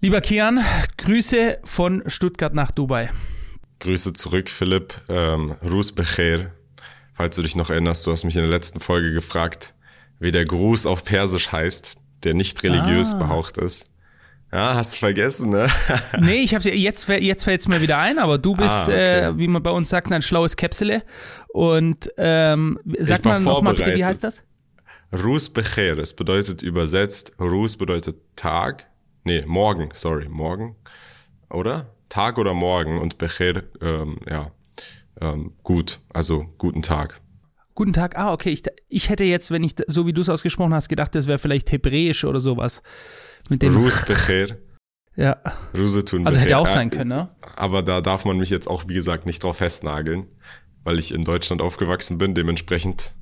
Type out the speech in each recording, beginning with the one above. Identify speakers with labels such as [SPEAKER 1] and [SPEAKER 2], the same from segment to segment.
[SPEAKER 1] Lieber Kian, Grüße von Stuttgart nach Dubai.
[SPEAKER 2] Grüße zurück, Philipp. Ähm, Rus Becher. Falls du dich noch erinnerst, du hast mich in der letzten Folge gefragt, wie der Gruß auf Persisch heißt, der nicht religiös ah. behaucht ist. Ja, hast du vergessen, ne?
[SPEAKER 1] nee, ich hab's jetzt jetzt fällt's mir wieder ein, aber du bist, ah, okay. äh, wie man bei uns sagt, ein schlaues Käpsele. Und ähm, sag mal nochmal bitte, wie heißt das?
[SPEAKER 2] Rus Becher. Es bedeutet übersetzt, Rus bedeutet Tag Nee, morgen, sorry, morgen. Oder? Tag oder morgen und Becher, ähm, ja, ähm, gut, also guten Tag.
[SPEAKER 1] Guten Tag, ah, okay. Ich, ich hätte jetzt, wenn ich, so wie du es ausgesprochen hast, gedacht, das wäre vielleicht hebräisch oder sowas.
[SPEAKER 2] Mit dem Rus Becher.
[SPEAKER 1] ja.
[SPEAKER 2] Rusetun
[SPEAKER 1] Also hätte auch sein können, ne?
[SPEAKER 2] Aber da darf man mich jetzt auch, wie gesagt, nicht drauf festnageln, weil ich in Deutschland aufgewachsen bin, dementsprechend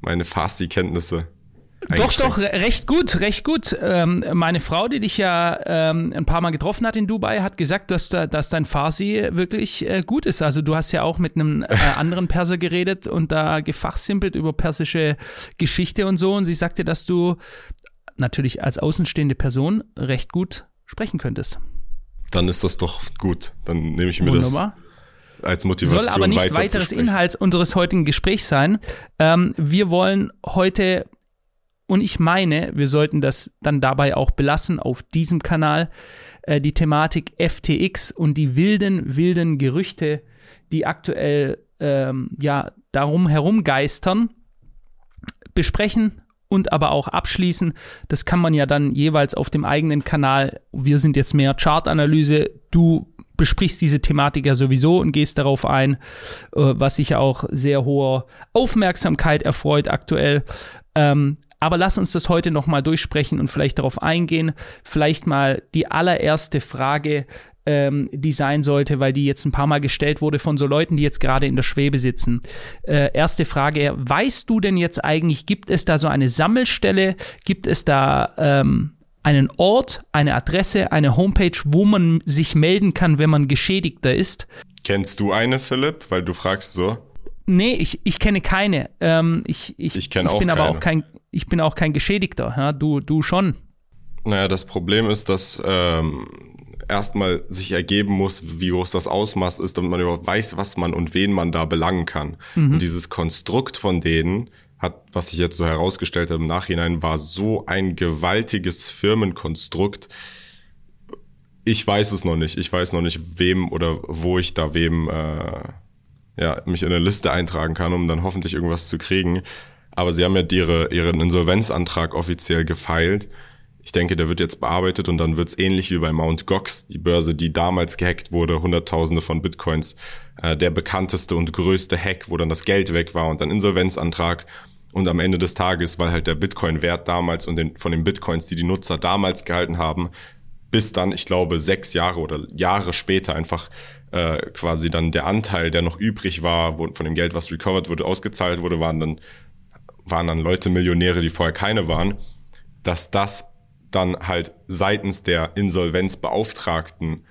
[SPEAKER 2] meine Farsi-Kenntnisse
[SPEAKER 1] doch, doch, recht gut, recht gut. Ähm, meine Frau, die dich ja ähm, ein paar Mal getroffen hat in Dubai, hat gesagt, dass, dass dein Farsi wirklich äh, gut ist. Also du hast ja auch mit einem äh, anderen Perser geredet und da gefachsimpelt über persische Geschichte und so. Und sie sagte, dass du natürlich als außenstehende Person recht gut sprechen könntest.
[SPEAKER 2] Dann ist das doch gut. Dann nehme ich mir Wunderbar. das als Motivation.
[SPEAKER 1] Soll aber nicht weiteres Inhalt unseres heutigen Gesprächs sein. Ähm, wir wollen heute und ich meine, wir sollten das dann dabei auch belassen auf diesem Kanal. Äh, die Thematik FTX und die wilden, wilden Gerüchte, die aktuell ähm, ja darum herumgeistern, besprechen und aber auch abschließen. Das kann man ja dann jeweils auf dem eigenen Kanal. Wir sind jetzt mehr Chartanalyse. Du besprichst diese Thematik ja sowieso und gehst darauf ein, äh, was sich auch sehr hoher Aufmerksamkeit erfreut aktuell. Ähm, aber lass uns das heute nochmal durchsprechen und vielleicht darauf eingehen. Vielleicht mal die allererste Frage, ähm, die sein sollte, weil die jetzt ein paar Mal gestellt wurde von so Leuten, die jetzt gerade in der Schwebe sitzen. Äh, erste Frage, weißt du denn jetzt eigentlich, gibt es da so eine Sammelstelle? Gibt es da ähm, einen Ort, eine Adresse, eine Homepage, wo man sich melden kann, wenn man Geschädigter ist?
[SPEAKER 2] Kennst du eine, Philipp? Weil du fragst so.
[SPEAKER 1] Nee, ich, ich kenne keine. Ähm, ich ich,
[SPEAKER 2] ich, ich
[SPEAKER 1] bin
[SPEAKER 2] keine.
[SPEAKER 1] aber auch kein, ich bin auch kein Geschädigter, ja, du, du schon.
[SPEAKER 2] Naja, das Problem ist, dass ähm, erstmal sich ergeben muss, wie groß das Ausmaß ist, damit man überhaupt weiß, was man und wen man da belangen kann. Mhm. Und dieses Konstrukt von denen hat, was sich jetzt so herausgestellt hat im Nachhinein, war so ein gewaltiges Firmenkonstrukt. Ich weiß es noch nicht. Ich weiß noch nicht, wem oder wo ich da wem äh, ja, mich in eine Liste eintragen kann, um dann hoffentlich irgendwas zu kriegen. Aber sie haben ja ihre, ihren Insolvenzantrag offiziell gefeilt. Ich denke, der wird jetzt bearbeitet und dann wird es ähnlich wie bei Mount Gox, die Börse, die damals gehackt wurde, Hunderttausende von Bitcoins, äh, der bekannteste und größte Hack, wo dann das Geld weg war und dann Insolvenzantrag. Und am Ende des Tages, weil halt der Bitcoin-Wert damals und den, von den Bitcoins, die die Nutzer damals gehalten haben, bis dann, ich glaube, sechs Jahre oder Jahre später einfach äh, quasi dann der Anteil, der noch übrig war, wo, von dem Geld, was recovered wurde, ausgezahlt wurde, waren dann waren dann Leute Millionäre, die vorher keine waren, dass das dann halt seitens der Insolvenzbeauftragten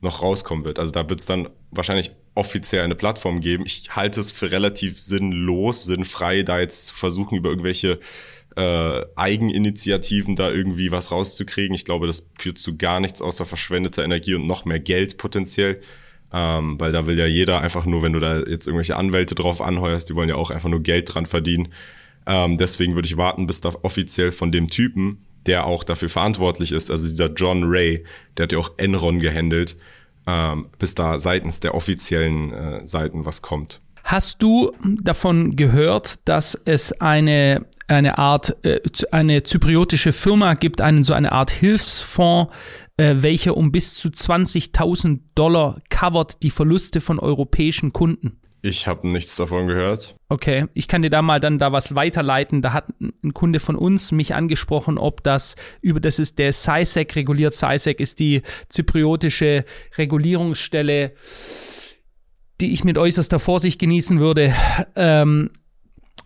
[SPEAKER 2] noch rauskommen wird. Also da wird es dann wahrscheinlich offiziell eine Plattform geben. Ich halte es für relativ sinnlos, sinnfrei, da jetzt zu versuchen, über irgendwelche äh, Eigeninitiativen da irgendwie was rauszukriegen. Ich glaube, das führt zu gar nichts außer verschwendeter Energie und noch mehr Geld potenziell. Ähm, weil da will ja jeder einfach nur, wenn du da jetzt irgendwelche Anwälte drauf anheuerst, die wollen ja auch einfach nur Geld dran verdienen. Ähm, deswegen würde ich warten, bis da offiziell von dem Typen, der auch dafür verantwortlich ist, also dieser John Ray, der hat ja auch Enron gehandelt, ähm, bis da seitens der offiziellen äh, Seiten was kommt.
[SPEAKER 1] Hast du davon gehört, dass es eine, eine Art, äh, eine zypriotische Firma gibt, einen, so eine Art Hilfsfonds, äh, welcher um bis zu 20.000 Dollar covert die Verluste von europäischen Kunden?
[SPEAKER 2] Ich habe nichts davon gehört.
[SPEAKER 1] Okay, ich kann dir da mal dann da was weiterleiten. Da hat ein Kunde von uns mich angesprochen, ob das über das ist der CISEC reguliert. CISEC ist die zypriotische Regulierungsstelle, die ich mit äußerster Vorsicht genießen würde. Ähm,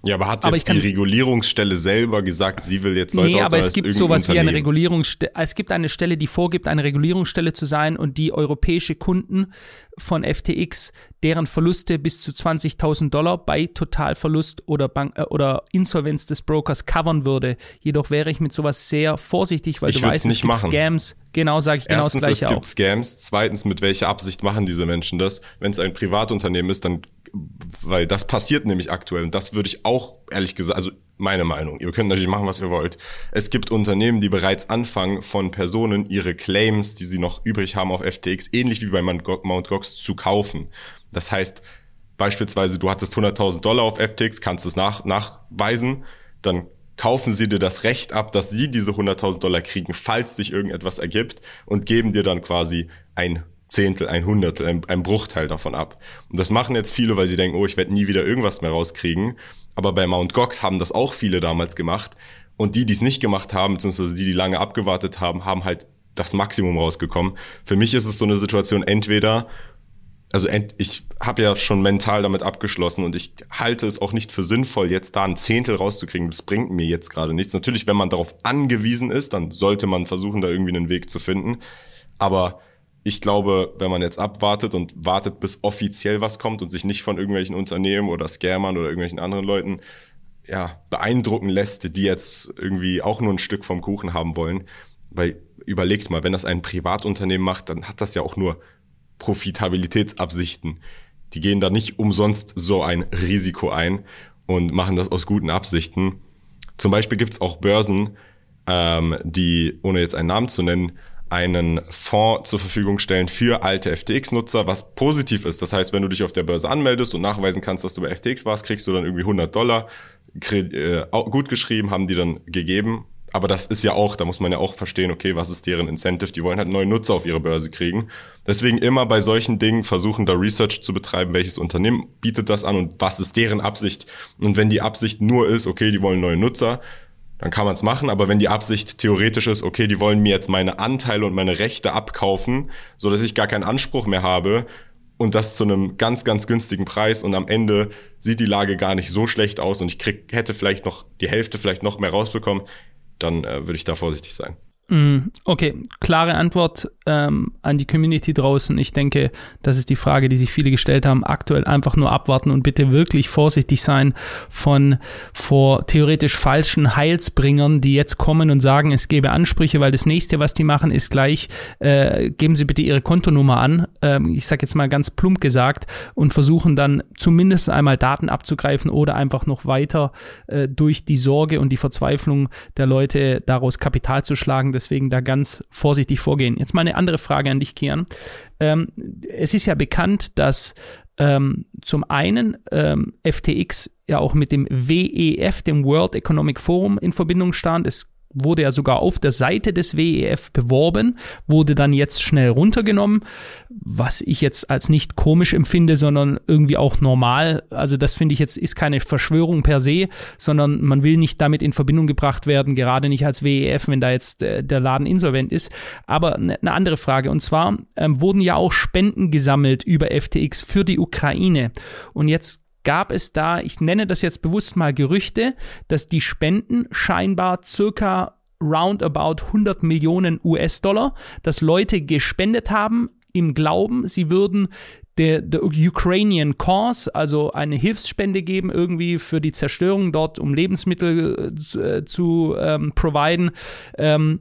[SPEAKER 2] Ja, aber hat jetzt aber die Regulierungsstelle selber gesagt, sie will jetzt Leute
[SPEAKER 1] Nee, aber es gibt sowas wie eine Regulierungsstelle. Es gibt eine Stelle, die vorgibt, eine Regulierungsstelle zu sein und die europäische Kunden von FTX, deren Verluste bis zu 20.000 Dollar bei Totalverlust oder, Bank äh, oder Insolvenz des Brokers covern würde. Jedoch wäre ich mit sowas sehr vorsichtig, weil
[SPEAKER 2] ich
[SPEAKER 1] du weißt,
[SPEAKER 2] nicht
[SPEAKER 1] es gibt
[SPEAKER 2] machen.
[SPEAKER 1] Scams. Genau, sage ich genau
[SPEAKER 2] Erstens,
[SPEAKER 1] das Gleiche
[SPEAKER 2] es gibt
[SPEAKER 1] auch.
[SPEAKER 2] Scams. Zweitens, mit welcher Absicht machen diese Menschen das? Wenn es ein Privatunternehmen ist, dann weil das passiert nämlich aktuell und das würde ich auch ehrlich gesagt, also meine Meinung, ihr könnt natürlich machen, was ihr wollt. Es gibt Unternehmen, die bereits anfangen, von Personen ihre Claims, die sie noch übrig haben auf FTX, ähnlich wie bei Mt. Gox, zu kaufen. Das heißt, beispielsweise, du hattest 100.000 Dollar auf FTX, kannst es nach, nachweisen, dann kaufen sie dir das Recht ab, dass sie diese 100.000 Dollar kriegen, falls sich irgendetwas ergibt und geben dir dann quasi ein Zehntel, ein Hundertel, ein, ein Bruchteil davon ab. Und das machen jetzt viele, weil sie denken, oh, ich werde nie wieder irgendwas mehr rauskriegen. Aber bei Mount Gox haben das auch viele damals gemacht. Und die, die es nicht gemacht haben, beziehungsweise die, die lange abgewartet haben, haben halt das Maximum rausgekommen. Für mich ist es so eine Situation, entweder, also ich habe ja schon mental damit abgeschlossen und ich halte es auch nicht für sinnvoll, jetzt da ein Zehntel rauszukriegen. Das bringt mir jetzt gerade nichts. Natürlich, wenn man darauf angewiesen ist, dann sollte man versuchen, da irgendwie einen Weg zu finden. Aber ich glaube, wenn man jetzt abwartet und wartet, bis offiziell was kommt und sich nicht von irgendwelchen Unternehmen oder Scammern oder irgendwelchen anderen Leuten ja, beeindrucken lässt, die jetzt irgendwie auch nur ein Stück vom Kuchen haben wollen. Weil überlegt mal, wenn das ein Privatunternehmen macht, dann hat das ja auch nur Profitabilitätsabsichten. Die gehen da nicht umsonst so ein Risiko ein und machen das aus guten Absichten. Zum Beispiel gibt's auch Börsen, ähm, die, ohne jetzt einen Namen zu nennen, einen Fonds zur Verfügung stellen für alte FTX-Nutzer, was positiv ist. Das heißt, wenn du dich auf der Börse anmeldest und nachweisen kannst, dass du bei FTX warst, kriegst du dann irgendwie 100 Dollar. Äh, gut geschrieben haben die dann gegeben. Aber das ist ja auch, da muss man ja auch verstehen, okay, was ist deren Incentive? Die wollen halt neue Nutzer auf ihre Börse kriegen. Deswegen immer bei solchen Dingen versuchen, da Research zu betreiben, welches Unternehmen bietet das an und was ist deren Absicht. Und wenn die Absicht nur ist, okay, die wollen neue Nutzer, dann kann man es machen. Aber wenn die Absicht theoretisch ist, okay, die wollen mir jetzt meine Anteile und meine Rechte abkaufen, so dass ich gar keinen Anspruch mehr habe und das zu einem ganz, ganz günstigen Preis und am Ende sieht die Lage gar nicht so schlecht aus und ich krieg, hätte vielleicht noch die Hälfte vielleicht noch mehr rausbekommen, dann äh, würde ich da vorsichtig sein.
[SPEAKER 1] Mm, okay, klare Antwort ähm, an die Community draußen. Ich denke, das ist die Frage, die sich viele gestellt haben. Aktuell einfach nur abwarten und bitte wirklich vorsichtig sein von vor theoretisch falschen Heilsbringern, die jetzt kommen und sagen, es gebe Ansprüche, weil das nächste, was die machen, ist gleich, äh, geben Sie bitte Ihre Kontonummer an. Ähm, ich sage jetzt mal ganz plump gesagt und versuchen dann zumindest einmal Daten abzugreifen oder einfach noch weiter äh, durch die Sorge und die Verzweiflung der Leute daraus Kapital zu schlagen deswegen da ganz vorsichtig vorgehen. Jetzt mal eine andere Frage an dich, Kian. Ähm, es ist ja bekannt, dass ähm, zum einen ähm, FTX ja auch mit dem WEF, dem World Economic Forum, in Verbindung stand. Es wurde ja sogar auf der Seite des WEF beworben, wurde dann jetzt schnell runtergenommen, was ich jetzt als nicht komisch empfinde, sondern irgendwie auch normal. Also das finde ich jetzt ist keine Verschwörung per se, sondern man will nicht damit in Verbindung gebracht werden, gerade nicht als WEF, wenn da jetzt äh, der Laden insolvent ist. Aber eine ne andere Frage und zwar ähm, wurden ja auch Spenden gesammelt über FTX für die Ukraine und jetzt gab es da, ich nenne das jetzt bewusst mal Gerüchte, dass die Spenden scheinbar circa roundabout 100 Millionen US-Dollar, dass Leute gespendet haben im Glauben, sie würden der, der Ukrainian Cause, also eine Hilfsspende geben, irgendwie für die Zerstörung dort, um Lebensmittel äh, zu, äh, ähm, providen. Ähm,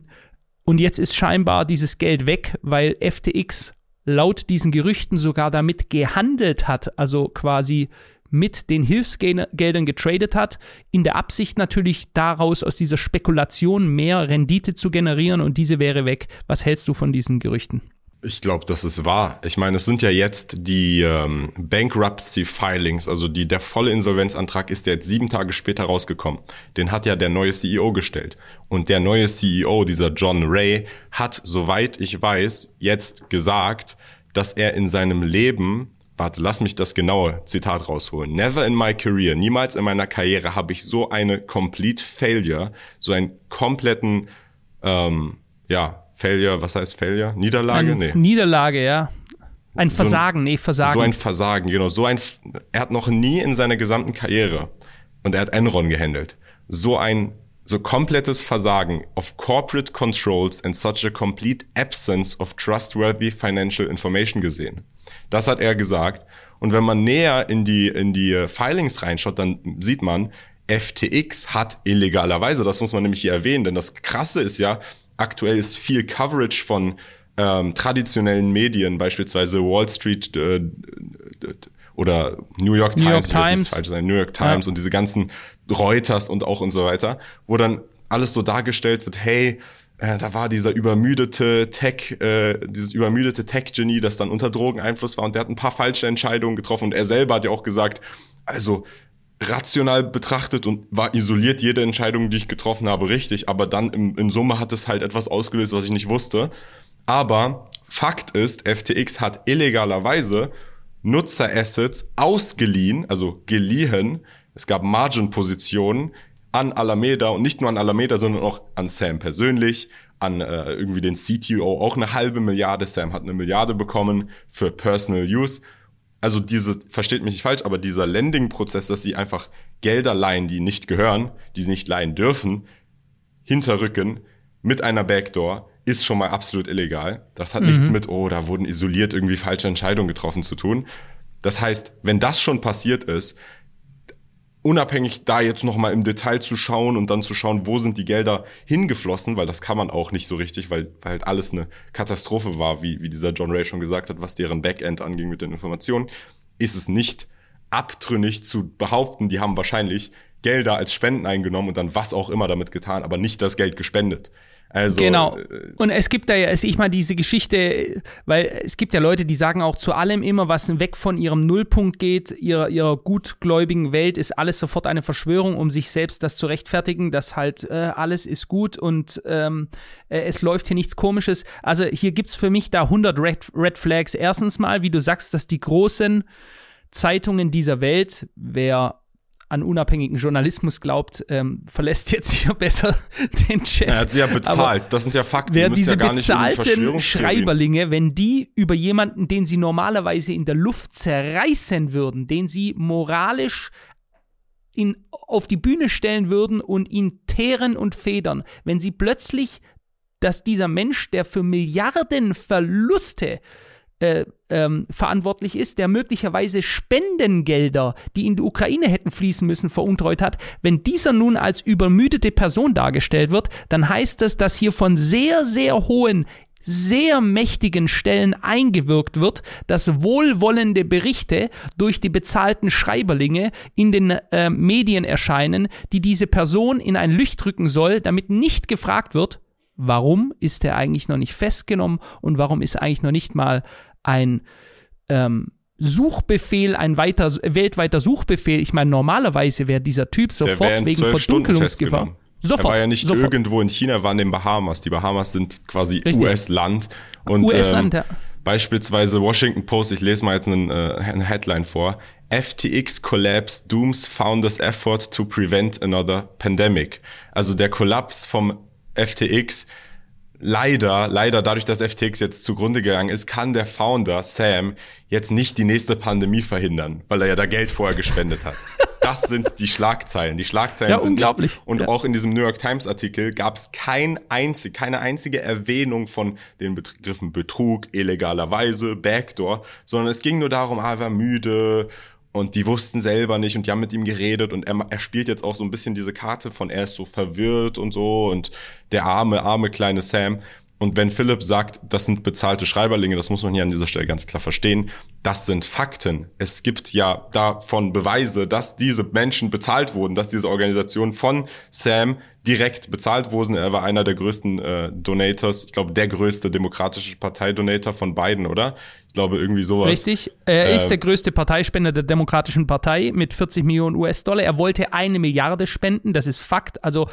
[SPEAKER 1] und jetzt ist scheinbar dieses Geld weg, weil FTX laut diesen Gerüchten sogar damit gehandelt hat, also quasi mit den Hilfsgeldern getradet hat, in der Absicht natürlich daraus aus dieser Spekulation mehr Rendite zu generieren und diese wäre weg. Was hältst du von diesen Gerüchten?
[SPEAKER 2] Ich glaube, das ist wahr. Ich meine, es sind ja jetzt die ähm, Bankruptcy-Filings, also die, der volle Insolvenzantrag ist ja jetzt sieben Tage später rausgekommen. Den hat ja der neue CEO gestellt. Und der neue CEO, dieser John Ray, hat, soweit ich weiß, jetzt gesagt, dass er in seinem Leben warte, lass mich das genaue Zitat rausholen. Never in my career, niemals in meiner Karriere habe ich so eine complete failure, so einen kompletten, ähm, ja, Failure, was heißt Failure? Niederlage?
[SPEAKER 1] Ein nee. Niederlage, ja. Ein Versagen,
[SPEAKER 2] so
[SPEAKER 1] nee, Versagen.
[SPEAKER 2] So ein Versagen, genau. So ein, er hat noch nie in seiner gesamten Karriere und er hat Enron gehandelt. So ein so komplettes Versagen of corporate controls and such a complete absence of trustworthy financial information gesehen. Das hat er gesagt. Und wenn man näher in die, in die Filings reinschaut, dann sieht man, FTX hat illegalerweise, das muss man nämlich hier erwähnen, denn das Krasse ist ja, aktuell ist viel Coverage von ähm, traditionellen Medien, beispielsweise Wall Street äh, oder New York
[SPEAKER 1] New
[SPEAKER 2] Times,
[SPEAKER 1] York Times.
[SPEAKER 2] sein, New York Times
[SPEAKER 1] Ja.
[SPEAKER 2] und diese ganzen Reuters und auch und so weiter, wo dann alles so dargestellt wird, hey, äh, da war dieser übermüdete Tech, äh, dieses übermüdete Tech-Genie, das dann unter Drogeneinfluss war und der hat ein paar falsche Entscheidungen getroffen und er selber hat ja auch gesagt, also rational betrachtet und war isoliert jede Entscheidung, die ich getroffen habe, richtig, aber dann im, in Summe hat es halt etwas ausgelöst, was ich nicht wusste. Aber Fakt ist, FTX hat illegalerweise Nutzerassets ausgeliehen, also geliehen. Es gab Margin-Positionen an Alameda und nicht nur an Alameda, sondern auch an Sam persönlich, an äh, irgendwie den CTO auch eine halbe Milliarde. Sam hat eine Milliarde bekommen für Personal Use. Also diese, versteht mich nicht falsch, aber dieser Lending-Prozess, dass sie einfach Gelder leihen, die nicht gehören, die sie nicht leihen dürfen, hinterrücken mit einer Backdoor, ist schon mal absolut illegal. Das hat nichts mit, oh, da wurden isoliert irgendwie falsche Entscheidungen getroffen zu tun. Das heißt, wenn das schon passiert ist, unabhängig da jetzt noch mal im Detail zu schauen und dann zu schauen, wo sind die Gelder hingeflossen, weil das kann man auch nicht so richtig, weil, weil halt alles eine Katastrophe war, wie, wie dieser John Ray schon gesagt hat, was deren Backend anging mit den Informationen, ist es nicht abtrünnig zu behaupten, die haben wahrscheinlich Gelder als Spenden eingenommen und dann was auch immer damit getan, aber nicht das Geld gespendet. Also,
[SPEAKER 1] genau.
[SPEAKER 2] äh,
[SPEAKER 1] Und es gibt da ja, also ich meine, diese Geschichte, weil es gibt ja Leute, die sagen auch zu allem immer, was weg von ihrem Nullpunkt geht, ihrer, ihrer gutgläubigen Welt, ist alles sofort eine Verschwörung, um sich selbst das zu rechtfertigen, dass halt äh, alles ist gut und ähm, äh, es läuft hier nichts Komisches. Also hier gibt's für mich da 100 Red, Red Flags. Erstens mal, wie du sagst, dass die großen Zeitungen dieser Welt, wer an unabhängigen Journalismus glaubt, ähm, verlässt jetzt hier besser den Chat.
[SPEAKER 2] er hat sie ja
[SPEAKER 1] Aber-
[SPEAKER 2] bezahlt. das sind ja Fakten.
[SPEAKER 1] Wer diese
[SPEAKER 2] ja gar nicht in die
[SPEAKER 1] bezahlten Schreiberlinge, wenn die über jemanden, den sie normalerweise in der Luft zerreißen würden, den sie moralisch in, auf die Bühne stellen würden und ihn teeren und federn, wenn sie plötzlich, dass dieser Mensch, der für Milliarden Verluste äh, ähm, verantwortlich ist, der möglicherweise Spendengelder, die in die Ukraine hätten fließen müssen, veruntreut hat, wenn dieser nun als übermüdete Person dargestellt wird, dann heißt das, dass hier von sehr, sehr hohen sehr mächtigen Stellen eingewirkt wird, dass wohlwollende Berichte durch die bezahlten Schreiberlinge in den äh, Medien erscheinen, die diese Person in ein Licht rücken soll, damit nicht gefragt wird, warum ist er eigentlich noch nicht festgenommen und warum ist eigentlich noch nicht mal ein ähm, Suchbefehl, ein weiter, weltweiter Suchbefehl. Ich meine, normalerweise wäre dieser Typ sofort wegen Verdunkelungsgefahr. Sofort.
[SPEAKER 2] Er war ja nicht
[SPEAKER 1] sofort.
[SPEAKER 2] irgendwo in China, war in den Bahamas. Die Bahamas sind quasi. US-Land. Und
[SPEAKER 1] US-Land,
[SPEAKER 2] ähm,
[SPEAKER 1] ja.
[SPEAKER 2] beispielsweise Washington Post, ich lese mal jetzt einen, äh, eine Headline vor. FTX collapse dooms founders effort to prevent another pandemic. Also der Kollaps vom FTX leider, leider dadurch, dass FTX jetzt zugrunde gegangen ist, kann der Founder Sam jetzt nicht die nächste Pandemie verhindern, weil er ja da Geld vorher gespendet hat. Das sind die Schlagzeilen. Die Schlagzeilen
[SPEAKER 1] Ja,
[SPEAKER 2] sind
[SPEAKER 1] unglaublich.
[SPEAKER 2] Nicht, und
[SPEAKER 1] Ja.
[SPEAKER 2] auch in diesem New York Times Artikel gab es kein einzig, keine einzige Erwähnung von den Begriffen Betrug, illegalerweise, Backdoor, sondern es ging nur darum, ah, er war müde und die wussten selber nicht und die haben mit ihm geredet und er, er spielt jetzt auch so ein bisschen diese Karte von er ist so verwirrt und so und der arme, arme kleine Sam. Und wenn Philipp sagt, das sind bezahlte Schreiberlinge, das muss man hier an dieser Stelle ganz klar verstehen, das sind Fakten. Es gibt ja davon Beweise, dass diese Menschen bezahlt wurden, dass diese Organisation von Sam direkt bezahlt wurden. Er war einer der größten äh, Donators, ich glaube der größte demokratische Parteidonator von beiden, oder? Ich glaube irgendwie sowas.
[SPEAKER 1] Richtig. Er ist
[SPEAKER 2] Ähm,
[SPEAKER 1] der größte Parteispender der Demokratischen Partei mit 40 Millionen US-Dollar. Er wollte eine Milliarde spenden, das ist Fakt. Also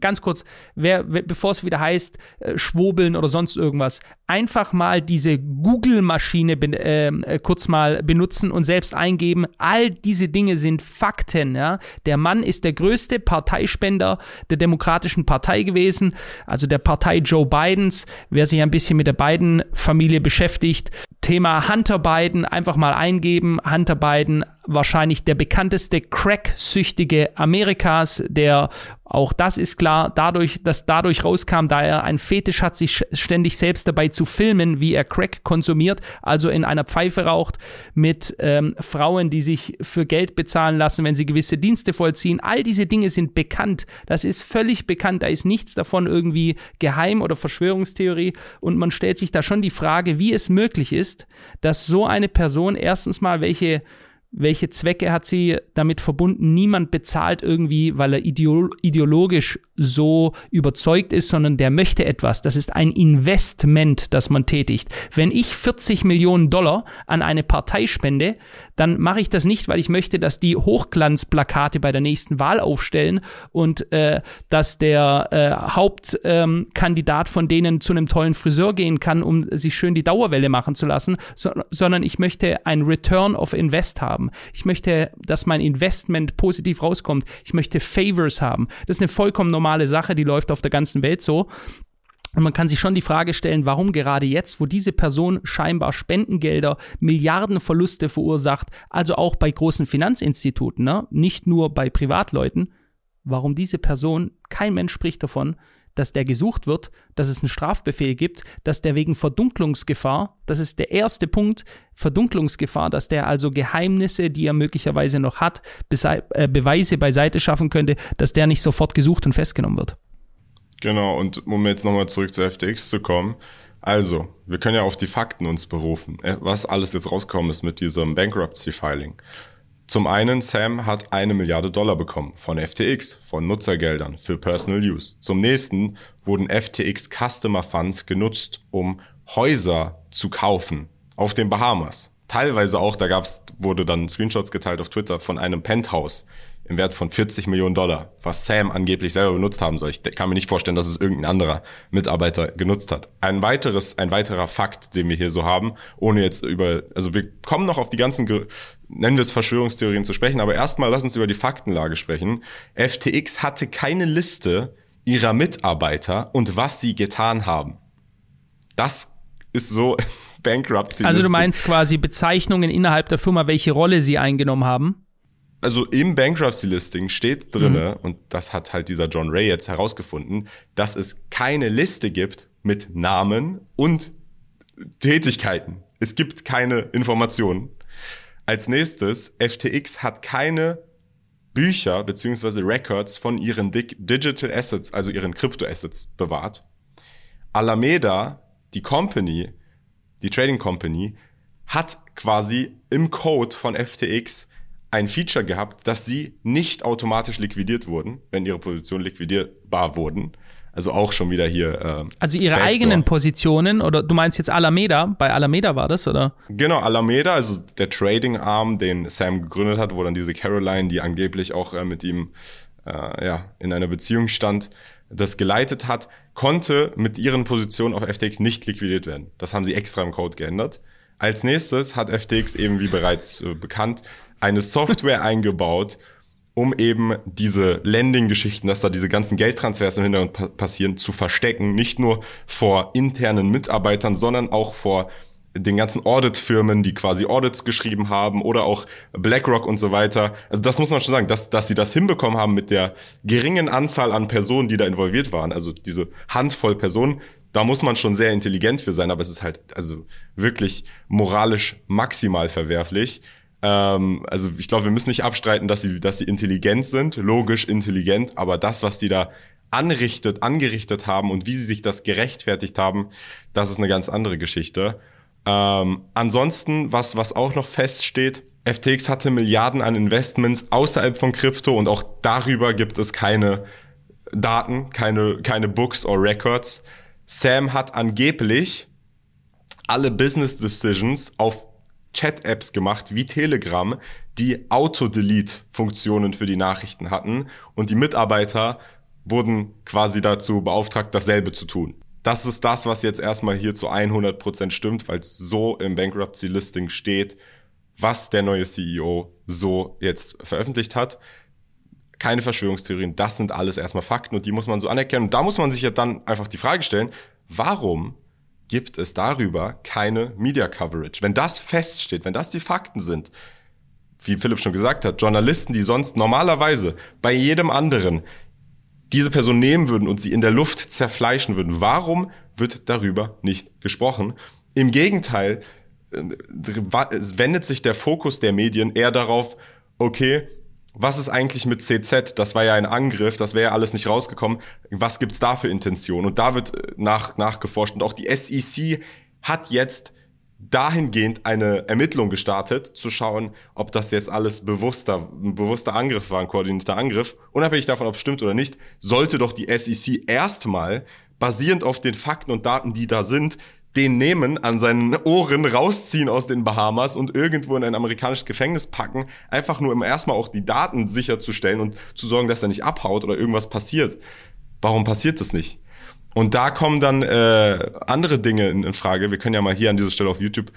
[SPEAKER 1] ganz kurz, wer, bevor es wieder heißt, äh, schwobeln oder sonst irgendwas, einfach mal diese Google-Maschine ähm, äh, kurz mal benutzen und selbst eingeben. All diese Dinge sind Fakten. Ja? Der Mann ist der größte Parteispender der Demokratischen Partei gewesen, also der Partei Joe Bidens. Wer sich ein bisschen mit der Biden-Familie beschäftigt, Thema Hunter Biden einfach mal eingeben. Hunter Biden wahrscheinlich der bekannteste Crack-Süchtige Amerikas, der auch das ist klar, dadurch, dass dadurch rauskam, da er ein Fetisch hat, sich ständig selbst dabei zu filmen, wie er Crack konsumiert, also in einer Pfeife raucht, mit ähm, Frauen, die sich für Geld bezahlen lassen, wenn sie gewisse Dienste vollziehen. All diese Dinge sind bekannt. Das ist völlig bekannt. Da ist nichts davon irgendwie geheim oder Verschwörungstheorie. Und man stellt sich da schon die Frage, wie es möglich ist, dass so eine Person erstens mal welche welche Zwecke hat sie damit verbunden? Niemand bezahlt irgendwie, weil er ideologisch so überzeugt ist, sondern der möchte etwas. Das ist ein Investment, das man tätigt. Wenn ich 40 Millionen Dollar an eine Partei spende, dann mache ich das nicht, weil ich möchte, dass die Hochglanzplakate bei der nächsten Wahl aufstellen und äh, dass der äh, Hauptkandidat ähm, von denen zu einem tollen Friseur gehen kann, um sich schön die Dauerwelle machen zu lassen, so, sondern ich möchte ein Return of Invest haben. Ich möchte, dass mein Investment positiv rauskommt. Ich möchte Favors haben. Das ist eine vollkommen normale Sache, die läuft auf der ganzen Welt so. Und man kann sich schon die Frage stellen, warum gerade jetzt, wo diese Person scheinbar Spendengelder, Milliardenverluste verursacht, also auch bei großen Finanzinstituten, ne? nicht nur bei Privatleuten, warum diese Person, kein Mensch spricht davon, dass der gesucht wird, dass es einen Strafbefehl gibt, dass der wegen Verdunklungsgefahr, das ist der erste Punkt, Verdunklungsgefahr, dass der also Geheimnisse, die er möglicherweise noch hat, äh, Beweise beiseite schaffen könnte, dass der nicht sofort gesucht und festgenommen wird.
[SPEAKER 2] Genau, und um jetzt nochmal zurück zu FTX zu kommen, also, wir können ja auf die Fakten uns berufen, äh, was alles jetzt rausgekommen ist mit diesem Bankruptcy-Filing. Zum einen, Sam hat eine Milliarde Dollar bekommen von FTX, von Nutzergeldern für Personal Use. Zum nächsten wurden FTX Customer Funds genutzt, um Häuser zu kaufen auf den Bahamas. Teilweise auch, da gab's, wurde dann Screenshots geteilt auf Twitter von einem Penthouse im Wert von 40 Millionen Dollar, was Sam angeblich selber benutzt haben soll. Ich kann mir nicht vorstellen, dass es irgendein anderer Mitarbeiter genutzt hat. Ein weiteres, ein weiterer Fakt, den wir hier so haben, ohne jetzt über, also wir kommen noch auf die ganzen, nennen wir es Verschwörungstheorien zu sprechen, aber erstmal lass uns über die Faktenlage sprechen. FTX hatte keine Liste ihrer Mitarbeiter und was sie getan haben. Das ist so Bankruptcy.
[SPEAKER 1] Also du meinst quasi Bezeichnungen innerhalb der Firma, welche Rolle sie eingenommen haben?
[SPEAKER 2] Also im Bankruptcy-Listing steht drinne, mhm. und das hat halt dieser John Ray jetzt herausgefunden, dass es keine Liste gibt mit Namen und Tätigkeiten. Es gibt keine Informationen. Als nächstes, FTX hat keine Bücher beziehungsweise Records von ihren Digital Assets, also ihren Crypto-Assets bewahrt. Alameda, die Company, die Trading Company, hat quasi im Code von FTX ein Feature gehabt, dass sie nicht automatisch liquidiert wurden, wenn ihre Positionen liquidierbar wurden. Also auch schon wieder hier.
[SPEAKER 1] Äh, also ihre Backdoor. eigenen Positionen oder du meinst jetzt Alameda? Bei Alameda war das oder?
[SPEAKER 2] Genau Alameda, also der Trading Arm, den Sam gegründet hat, wo dann diese Caroline, die angeblich auch äh, mit ihm äh, ja in einer Beziehung stand, das geleitet hat, konnte mit ihren Positionen auf FTX nicht liquidiert werden. Das haben sie extra im Code geändert. Als nächstes hat FTX eben wie bereits äh, bekannt eine Software eingebaut, um eben diese Landing-Geschichten, dass da diese ganzen Geldtransfers im Hintergrund passieren, zu verstecken. Nicht nur vor internen Mitarbeitern, sondern auch vor den ganzen Audit-Firmen, die quasi Audits geschrieben haben oder auch BlackRock und so weiter. Also das muss man schon sagen, dass, dass sie das hinbekommen haben mit der geringen Anzahl an Personen, die da involviert waren. Also diese Handvoll Personen, da muss man schon sehr intelligent für sein, aber es ist halt also wirklich moralisch maximal verwerflich. Ähm, also ich glaube, wir müssen nicht abstreiten, dass sie, dass sie intelligent sind, logisch intelligent, aber das, was die da anrichtet, angerichtet haben und wie sie sich das gerechtfertigt haben, das ist eine ganz andere Geschichte. Ähm, ansonsten, was, was auch noch feststeht, FTX hatte Milliarden an Investments außerhalb von Krypto und auch darüber gibt es keine Daten, keine, keine Books or Records. Sam hat angeblich alle Business Decisions auf Chat-Apps gemacht wie Telegram, die Auto-Delete-Funktionen für die Nachrichten hatten und die Mitarbeiter wurden quasi dazu beauftragt, dasselbe zu tun. Das ist das, was jetzt erstmal hier zu 100% stimmt, weil es so im Bankruptcy-Listing steht, was der neue CEO so jetzt veröffentlicht hat. Keine Verschwörungstheorien, das sind alles erstmal Fakten und die muss man so anerkennen. Und da muss man sich ja dann einfach die Frage stellen, warum gibt es darüber keine Media Coverage. Wenn das feststeht, wenn das die Fakten sind, wie Philipp schon gesagt hat, Journalisten, die sonst normalerweise bei jedem anderen diese Person nehmen würden und sie in der Luft zerfleischen würden. Warum wird darüber nicht gesprochen? Im Gegenteil, äh, wendet sich der Fokus der Medien eher darauf, okay, was ist eigentlich mit CZ? Das war ja ein Angriff, das wäre ja alles nicht rausgekommen. Was gibt's da für Intention? Und da wird äh, nach, nachgeforscht. Und auch die SEC hat jetzt dahingehend eine Ermittlung gestartet, zu schauen, ob das jetzt alles bewusster, ein bewusster Angriff war, ein koordinierter Angriff. Unabhängig davon, ob es stimmt oder nicht, sollte doch die SEC erstmal, basierend auf den Fakten und Daten, die da sind, den nehmen, an seinen Ohren rausziehen aus den Bahamas und irgendwo in ein amerikanisches Gefängnis packen, einfach nur um erstmal auch die Daten sicherzustellen und zu sorgen, dass er nicht abhaut oder irgendwas passiert. Warum passiert das nicht? Und da kommen dann äh, andere Dinge in, in Frage. Wir können ja mal hier an dieser Stelle auf YouTube,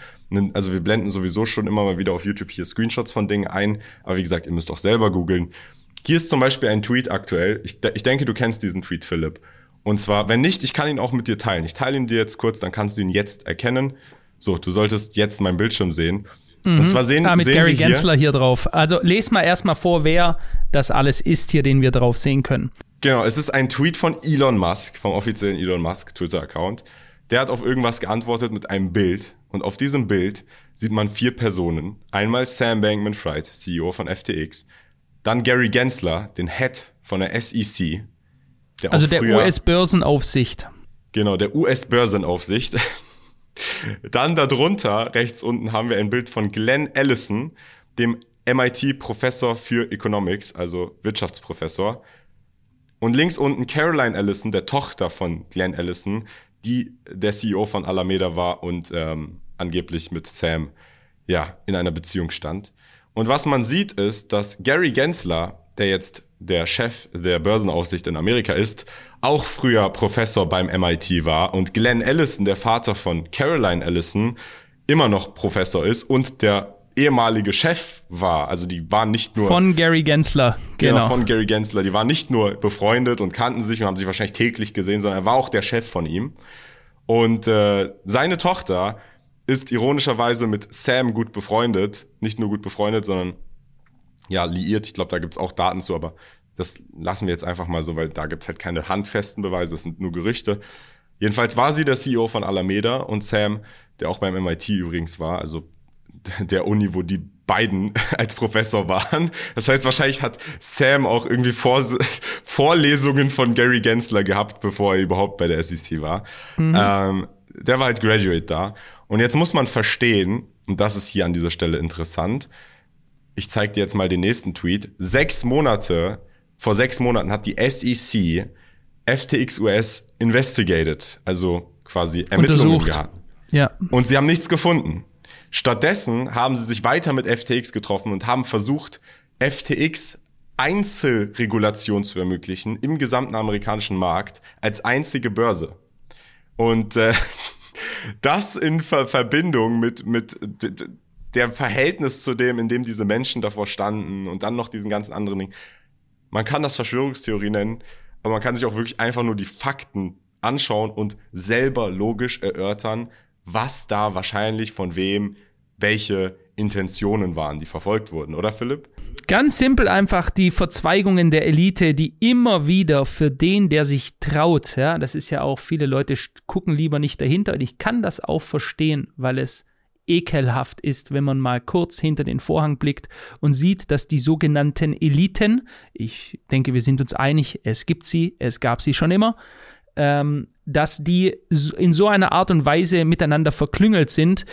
[SPEAKER 2] also wir blenden sowieso schon immer mal wieder auf YouTube hier Screenshots von Dingen ein. Aber wie gesagt, ihr müsst auch selber googeln. Hier ist zum Beispiel ein Tweet aktuell. Ich, ich denke, du kennst diesen Tweet, Philipp. Und zwar, wenn nicht, ich kann ihn auch mit dir teilen. Ich teile ihn dir jetzt kurz, dann kannst du ihn jetzt erkennen. So, du solltest jetzt meinen Bildschirm sehen.
[SPEAKER 1] Mhm. Und zwar sehen, ah, mit sehen Gary wir Gensler hier drauf. Also les mal erstmal vor, wer das alles ist hier, den wir drauf sehen können.
[SPEAKER 2] Genau, es ist ein Tweet von Elon Musk, vom offiziellen Elon Musk Twitter-Account. Der hat auf irgendwas geantwortet mit einem Bild. Und auf diesem Bild sieht man vier Personen. Einmal Sam Bankman-Fried, CEO von FTX. Dann Gary Gensler, den Head von der SEC.
[SPEAKER 1] Der also der US-Börsenaufsicht.
[SPEAKER 2] Genau, der US-Börsenaufsicht. Dann darunter, rechts unten, haben wir ein Bild von Glenn Ellison, dem MIT-Professor für Economics, also Wirtschaftsprofessor. Und links unten Caroline Ellison, der Tochter von Glenn Ellison, die der CEO von Alameda war und ähm, angeblich mit Sam ja in einer Beziehung stand. Und was man sieht ist, dass Gary Gensler, der jetzt der Chef der Börsenaufsicht in Amerika ist, auch früher Professor beim MIT war und Glenn Ellison, der Vater von Caroline Ellison, immer noch Professor ist und der ehemalige Chef war. Also die waren nicht nur.
[SPEAKER 1] Von Gary Gensler, genau. genau.
[SPEAKER 2] Von Gary Gensler. Die waren nicht nur befreundet und kannten sich und haben sich wahrscheinlich täglich gesehen, sondern er war auch der Chef von ihm. Und äh, seine Tochter ist ironischerweise mit Sam gut befreundet. Nicht nur gut befreundet, sondern ja, liiert. Ich glaube, da gibt's auch Daten zu, aber das lassen wir jetzt einfach mal so, weil da gibt's halt keine handfesten Beweise, das sind nur Gerüchte. Jedenfalls war sie der CEO von Alameda und Sam, der auch beim MIT übrigens war, also der Uni, wo die beiden als Professor waren. Das heißt, wahrscheinlich hat Sam auch irgendwie Vor Vorlesungen von Gary Gensler gehabt, bevor er überhaupt bei der SEC war. Mhm. Ähm, der war halt Graduate da. Und jetzt muss man verstehen, und das ist hier an dieser Stelle interessant, ich zeige dir jetzt mal den nächsten Tweet. Sechs Monate, vor sechs Monaten hat die SEC FTX US investigated, also quasi Ermittlungen gehabt. Ja. Und sie haben nichts gefunden. Stattdessen haben sie sich weiter mit FTX getroffen und haben versucht, FTX Einzelregulation zu ermöglichen im gesamten amerikanischen Markt als einzige Börse. Und äh, das in Ver Verbindung mit, mit der Verhältnis zu dem, in dem diese Menschen davor standen und dann noch diesen ganzen anderen Dingen. Man kann das Verschwörungstheorie nennen, aber man kann sich auch wirklich einfach nur die Fakten anschauen und selber logisch erörtern, was da wahrscheinlich von wem welche Intentionen waren, die verfolgt wurden, oder Philipp?
[SPEAKER 1] Ganz simpel einfach die Verzweigungen der Elite, die immer wieder für den, der sich traut, ja, das ist ja auch, viele Leute gucken lieber nicht dahinter und ich kann das auch verstehen, weil es ekelhaft ist, wenn man mal kurz hinter den Vorhang blickt und sieht, dass die sogenannten Eliten, ich denke, wir sind uns einig, es gibt sie, es gab sie schon immer, ähm, dass die in so einer Art und Weise miteinander verklüngelt sind,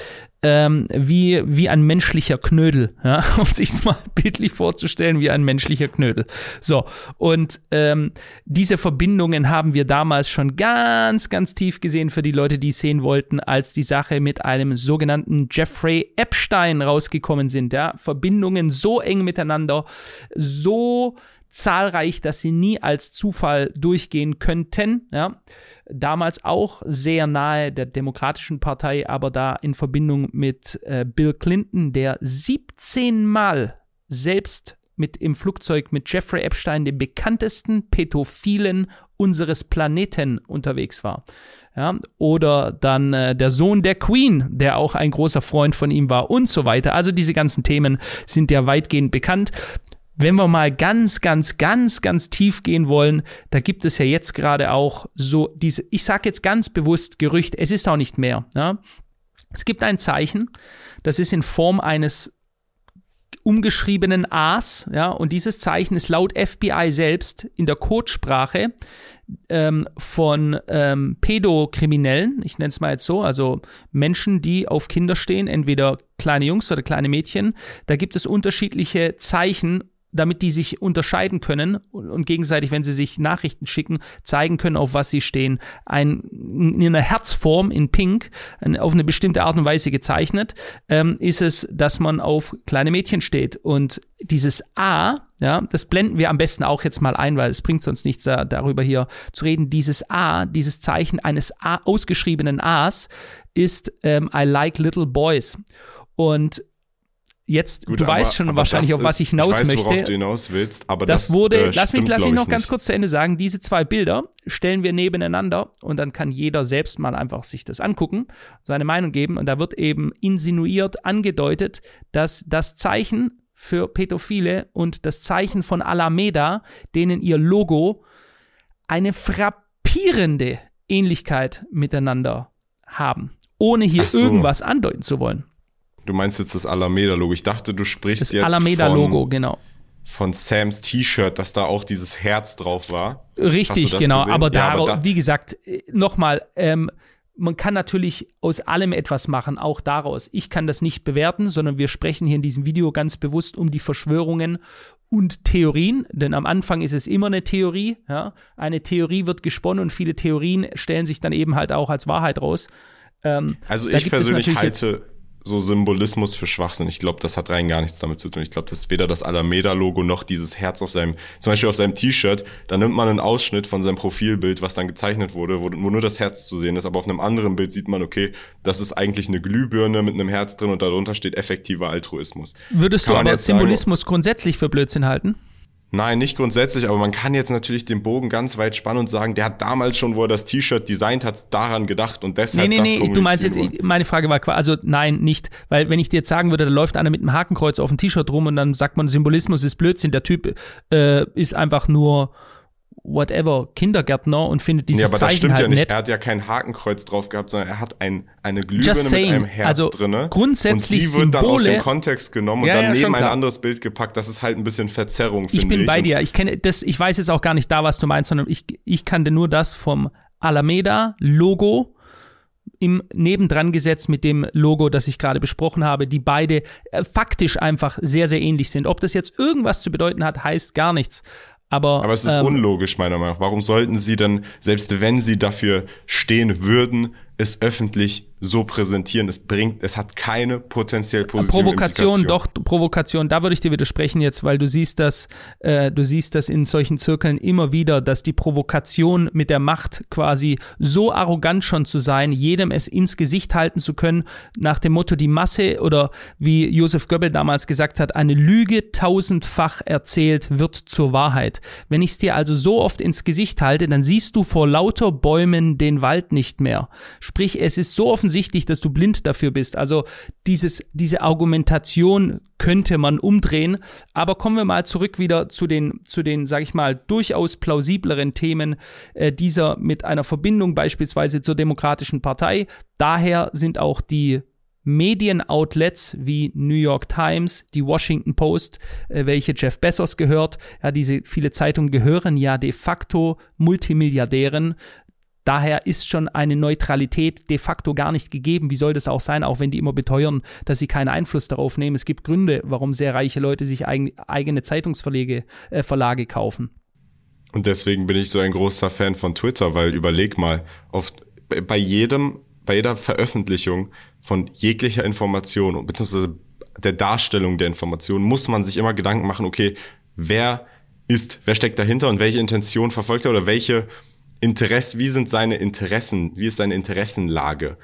[SPEAKER 1] ähm, wie, wie ein menschlicher Knödel, ja? um sich mal bildlich vorzustellen, wie ein menschlicher Knödel. So, und ähm, diese Verbindungen haben wir damals schon ganz, ganz tief gesehen für die Leute, die sehen wollten, als die Sache mit einem sogenannten Jeffrey Epstein rausgekommen sind. Ja? Verbindungen so eng miteinander, so zahlreich, dass sie nie als Zufall durchgehen könnten. Ja. Damals auch sehr nahe der Demokratischen Partei, aber da in Verbindung mit äh, Bill Clinton, der 17 Mal selbst mit im Flugzeug mit Jeffrey Epstein, dem bekanntesten Pädophilen unseres Planeten, unterwegs war. Ja, oder dann äh, der Sohn der Queen, der auch ein großer Freund von ihm war und so weiter. Also diese ganzen Themen sind ja weitgehend bekannt. Wenn wir mal ganz, ganz, ganz, ganz tief gehen wollen, da gibt es ja jetzt gerade auch so diese, ich sage jetzt ganz bewusst Gerücht, es ist auch nicht mehr. Ja? Es gibt ein Zeichen, das ist in Form eines umgeschriebenen A's, ja, und dieses Zeichen ist laut FBI selbst in der Codesprache ähm, von ähm, Pädokriminellen, ich nenne es mal jetzt so, also Menschen, die auf Kinder stehen, entweder kleine Jungs oder kleine Mädchen, da gibt es unterschiedliche Zeichen, damit die sich unterscheiden können und gegenseitig, wenn sie sich Nachrichten schicken, zeigen können, auf was sie stehen. Ein, in einer Herzform in Pink, auf eine bestimmte Art und Weise gezeichnet, ähm, ist es, dass man auf kleine Mädchen steht. Und dieses A, ja, das blenden wir am besten auch jetzt mal ein, weil es bringt sonst nichts da, darüber hier zu reden. Dieses A, dieses Zeichen eines A, ausgeschriebenen A's ist ähm, I like little boys. Und Jetzt, Gut, du aber, weißt schon wahrscheinlich, auf was ich hinaus ich weiß, möchte. Worauf
[SPEAKER 2] du hinaus willst, aber
[SPEAKER 1] das, das wurde, äh, lass mich, lass mich noch ganz kurz zu Ende sagen. Diese zwei Bilder stellen wir nebeneinander und dann kann jeder selbst mal einfach sich das angucken, seine Meinung geben und da wird eben insinuiert, angedeutet, dass das Zeichen für Pädophile und das Zeichen von Alameda, denen ihr Logo eine frappierende Ähnlichkeit miteinander haben, ohne hier so. irgendwas andeuten zu wollen.
[SPEAKER 2] Du meinst jetzt das Alameda-Logo. Ich dachte, du sprichst das jetzt
[SPEAKER 1] Alameda-Logo, genau.
[SPEAKER 2] Von Sams T-Shirt, dass da auch dieses Herz drauf war.
[SPEAKER 1] Richtig, genau. Gesehen? Aber, ja, aber da, wie gesagt, nochmal, ähm, man kann natürlich aus allem etwas machen, auch daraus. Ich kann das nicht bewerten, sondern wir sprechen hier in diesem Video ganz bewusst um die Verschwörungen und Theorien, denn am Anfang ist es immer eine Theorie. Ja? Eine Theorie wird gesponnen und viele Theorien stellen sich dann eben halt auch als Wahrheit raus.
[SPEAKER 2] Ähm, also ich persönlich halte so Symbolismus für Schwachsinn. Ich glaube, das hat rein gar nichts damit zu tun. Ich glaube, das ist weder das Alameda-Logo noch dieses Herz auf seinem, zum Beispiel auf seinem T-Shirt. Da nimmt man einen Ausschnitt von seinem Profilbild, was dann gezeichnet wurde, wo, nur das Herz zu sehen ist. Aber auf einem anderen Bild sieht man, okay, das ist eigentlich eine Glühbirne mit einem Herz drin und darunter steht effektiver Altruismus.
[SPEAKER 1] Würdest Kann du aber Symbolismus sagen, grundsätzlich für Blödsinn halten?
[SPEAKER 2] Nein, nicht grundsätzlich, aber man kann jetzt natürlich den Bogen ganz weit spannen und sagen, der hat damals schon, wo er das T-Shirt designt hat, daran gedacht und deshalb
[SPEAKER 1] nee, nee, das nee, du meinst jetzt, ich, meine Frage war quasi, also nein, nicht, weil wenn ich dir jetzt sagen würde, da läuft einer mit einem Hakenkreuz auf dem T-Shirt rum und dann sagt man, Symbolismus ist Blödsinn, der Typ äh, ist einfach nur whatever, Kindergärtner und findet dieses ja, aber Zeichen das stimmt halt ja nicht. Nett.
[SPEAKER 2] Er hat ja kein Hakenkreuz drauf gehabt, sondern er hat ein, eine Glühbirne mit einem Herz
[SPEAKER 1] also
[SPEAKER 2] drinne.
[SPEAKER 1] Grundsätzlich
[SPEAKER 2] und die wird dann aus dem Kontext genommen und ja, dann ja, neben ein anderes Bild gepackt. Das ist halt ein bisschen Verzerrung,
[SPEAKER 1] Ich bin ich. bei dir. Ich kenne das, ich weiß jetzt auch gar nicht da, was du meinst, sondern ich, ich kannte nur das vom Alameda-Logo im nebendran gesetzt mit dem Logo, das ich gerade besprochen habe, die beide äh, faktisch einfach sehr, sehr ähnlich sind. Ob das jetzt irgendwas zu bedeuten hat, heißt gar nichts. Aber,
[SPEAKER 2] Aber es ist ähm, unlogisch, meiner Meinung nach. Warum sollten sie denn, selbst wenn sie dafür stehen würden, es öffentlich so präsentieren. Es bringt, es hat keine potenziell positive
[SPEAKER 1] Provokation, doch Provokation. Da würde ich dir widersprechen jetzt, weil du siehst das, äh, du siehst das in solchen Zirkeln immer wieder, dass die Provokation mit der Macht quasi so arrogant schon zu sein, jedem es ins Gesicht halten zu können, nach dem Motto die Masse oder wie Josef Goebbels damals gesagt hat, eine Lüge tausendfach erzählt wird zur Wahrheit. Wenn ich es dir also so oft ins Gesicht halte, dann siehst du vor lauter Bäumen den Wald nicht mehr. Sprich, es ist so offensichtlich, dass du blind dafür bist. Also dieses, diese Argumentation könnte man umdrehen. Aber kommen wir mal zurück wieder zu den, zu den, sag ich mal, durchaus plausibleren Themen äh, dieser mit einer Verbindung beispielsweise zur Demokratischen Partei. Daher sind auch die Medienoutlets wie New York Times, die Washington Post, äh, welche Jeff Bezos gehört, ja, diese viele Zeitungen gehören ja de facto Multimilliardären, Daher ist schon eine Neutralität de facto gar nicht gegeben. Wie soll das auch sein, auch wenn die immer beteuern, dass sie keinen Einfluss darauf nehmen? Es gibt Gründe, warum sehr reiche Leute sich eigen, eigene Zeitungsverlage äh, Verlage kaufen.
[SPEAKER 2] Und deswegen bin ich so ein großer Fan von Twitter, weil überleg mal, oft bei jedem, bei jeder Veröffentlichung von jeglicher Information beziehungsweise der Darstellung der Information muss man sich immer Gedanken machen, okay, wer ist, wer steckt dahinter und welche Intention verfolgt er oder welche Interesse, wie sind seine Interessen, wie ist seine Interessenlage?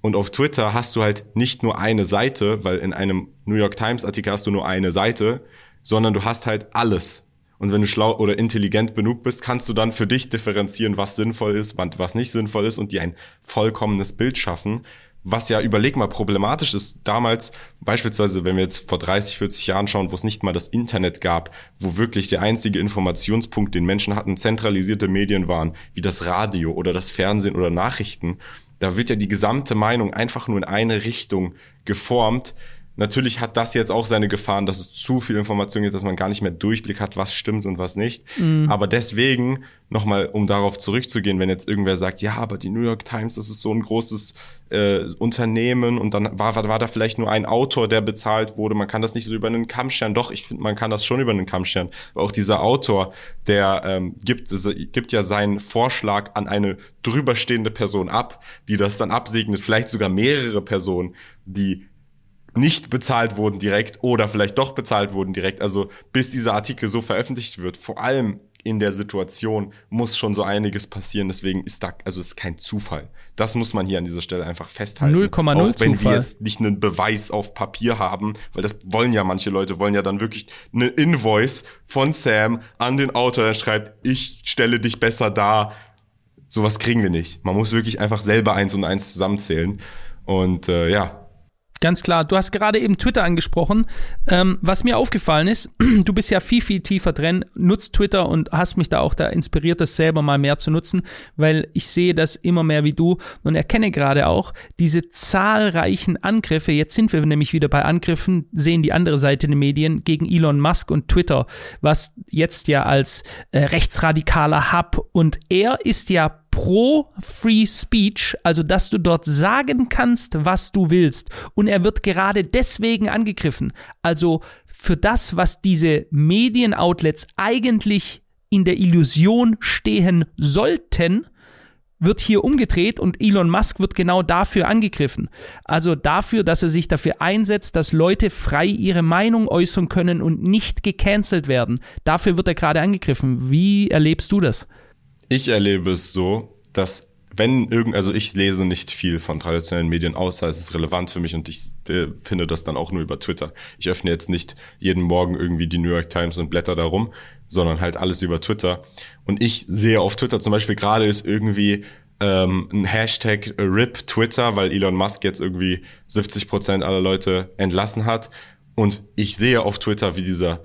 [SPEAKER 2] Und auf Twitter hast du halt nicht nur eine Seite, weil in einem New York Times Artikel hast du nur eine Seite. sondern du hast halt alles. Und wenn du schlau oder intelligent genug bist, kannst du dann für dich differenzieren, was sinnvoll ist, was nicht sinnvoll ist und dir ein vollkommenes Bild schaffen. Was ja, überleg mal, problematisch ist damals, beispielsweise, wenn wir jetzt vor 30, 40 Jahren schauen, wo es nicht mal das Internet gab, wo wirklich der einzige Informationspunkt, den Menschen hatten, zentralisierte Medien waren, wie das Radio oder das Fernsehen oder Nachrichten. Da wird ja die gesamte Meinung einfach nur in eine Richtung geformt, Natürlich hat das jetzt auch seine Gefahren, dass es zu viel Information gibt, dass man gar nicht mehr Durchblick hat, was stimmt und was nicht. Mhm. Aber deswegen, nochmal, um darauf zurückzugehen, wenn jetzt irgendwer sagt, ja, aber die New York Times, das ist so ein großes äh, Unternehmen und dann war, war, war da vielleicht nur ein Autor, der bezahlt wurde. Man kann das nicht so über einen Kammstern. Doch, ich finde, man kann das schon über einen Kammstern. Aber auch dieser Autor, der ähm, gibt, gibt ja seinen Vorschlag an eine drüberstehende Person ab, die das dann absegnet, vielleicht sogar mehrere Personen, die nicht bezahlt wurden direkt oder vielleicht doch bezahlt wurden direkt. Also bis dieser Artikel so veröffentlicht wird, vor allem in der Situation muss schon so einiges passieren. Deswegen ist da, also es ist kein Zufall. Das muss man hier an dieser Stelle einfach festhalten.
[SPEAKER 1] 0,0 Auch
[SPEAKER 2] wenn Zufall. wir jetzt nicht einen Beweis auf Papier haben, weil das wollen ja manche Leute, wollen ja dann wirklich eine Invoice von Sam an den Autor, der schreibt, ich stelle dich besser dar. Sowas kriegen wir nicht. Man muss wirklich einfach selber eins und eins zusammenzählen. Und äh, ja,
[SPEAKER 1] Ganz klar. Du hast gerade eben Twitter angesprochen. Ähm, was mir aufgefallen ist, du bist ja viel, viel tiefer drin, nutzt Twitter und hast mich da auch da inspiriert, das selber mal mehr zu nutzen, weil ich sehe das immer mehr wie du und erkenne gerade auch diese zahlreichen Angriffe. Jetzt sind wir nämlich wieder bei Angriffen, sehen die andere Seite der Medien gegen Elon Musk und Twitter, was jetzt ja als äh, rechtsradikaler Hub und er ist ja pro Free Speech, also dass du dort sagen kannst, was du willst. Und er wird gerade deswegen angegriffen. Also für das, was diese Medienoutlets eigentlich in der Illusion stehen sollten, wird hier umgedreht und Elon Musk wird genau dafür angegriffen. Also dafür, dass er sich dafür einsetzt, dass Leute frei ihre Meinung äußern können und nicht gecancelt werden. Dafür wird er gerade angegriffen. Wie erlebst du das?
[SPEAKER 2] Ich erlebe es so, dass wenn irgend, also ich lese nicht viel von traditionellen Medien, außer es ist relevant für mich und ich äh, finde das dann auch nur über Twitter. Ich öffne jetzt nicht jeden Morgen irgendwie die New York Times und blätter da rum, sondern halt alles über Twitter. Und ich sehe auf Twitter zum Beispiel gerade ist irgendwie ähm, ein Hashtag RIP Twitter, weil Elon Musk jetzt irgendwie 70 Prozent aller Leute entlassen hat. Und ich sehe auf Twitter, wie dieser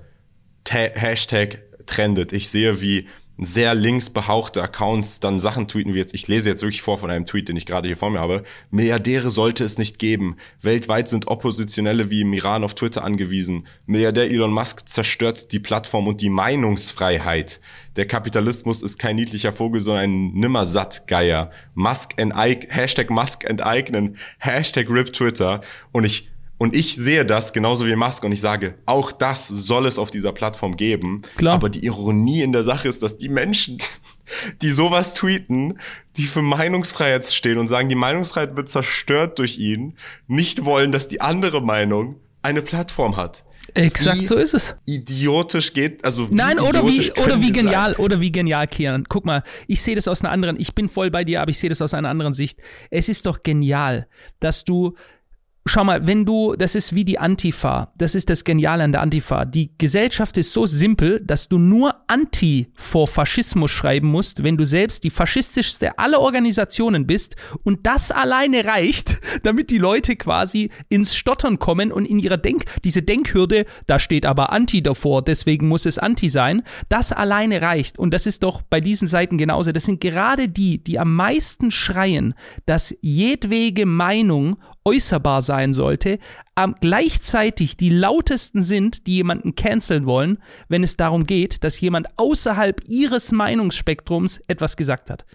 [SPEAKER 2] Ta Hashtag trendet. Ich sehe, wie sehr links behauchte Accounts dann Sachen tweeten wie jetzt, ich lese jetzt wirklich vor von einem Tweet, den ich gerade hier vor mir habe, Milliardäre sollte es nicht geben. Weltweit sind Oppositionelle wie im Iran auf Twitter angewiesen. Milliardär Elon Musk zerstört die Plattform und die Meinungsfreiheit. Der Kapitalismus ist kein niedlicher Vogel, sondern ein Nimmersattgeier. Musk enteignen, Hashtag Musk enteignen, Hashtag RIP Twitter. Und ich und ich sehe das genauso wie Musk und ich sage, auch das soll es auf dieser Plattform geben. Klar. Aber die Ironie in der Sache ist, dass die Menschen, die sowas tweeten, die für Meinungsfreiheit stehen und sagen, die Meinungsfreiheit wird zerstört durch ihn, nicht wollen, dass die andere Meinung eine Plattform hat.
[SPEAKER 1] Exakt, wie so ist es.
[SPEAKER 2] Idiotisch geht, also
[SPEAKER 1] Nein, oder wie oder wie genial sein? oder wie genial Kian. Guck mal, ich sehe das aus einer anderen, ich bin voll bei dir, aber ich sehe das aus einer anderen Sicht. Es ist doch genial, dass du schau mal, wenn du, das ist wie die Antifa, das ist das Geniale an der Antifa. Die Gesellschaft ist so simpel, dass du nur Anti vor Faschismus schreiben musst, wenn du selbst die faschistischste aller Organisationen bist und das alleine reicht, damit die Leute quasi ins Stottern kommen und in ihrer Denk, diese Denkhürde, da steht aber Anti davor, deswegen muss es Anti sein, das alleine reicht. Und das ist doch bei diesen Seiten genauso. Das sind gerade die, die am meisten schreien, dass jedwege Meinung äußerbar sein sollte, gleichzeitig die lautesten sind, die jemanden canceln wollen, wenn es darum geht, dass jemand außerhalb ihres Meinungsspektrums etwas gesagt hat.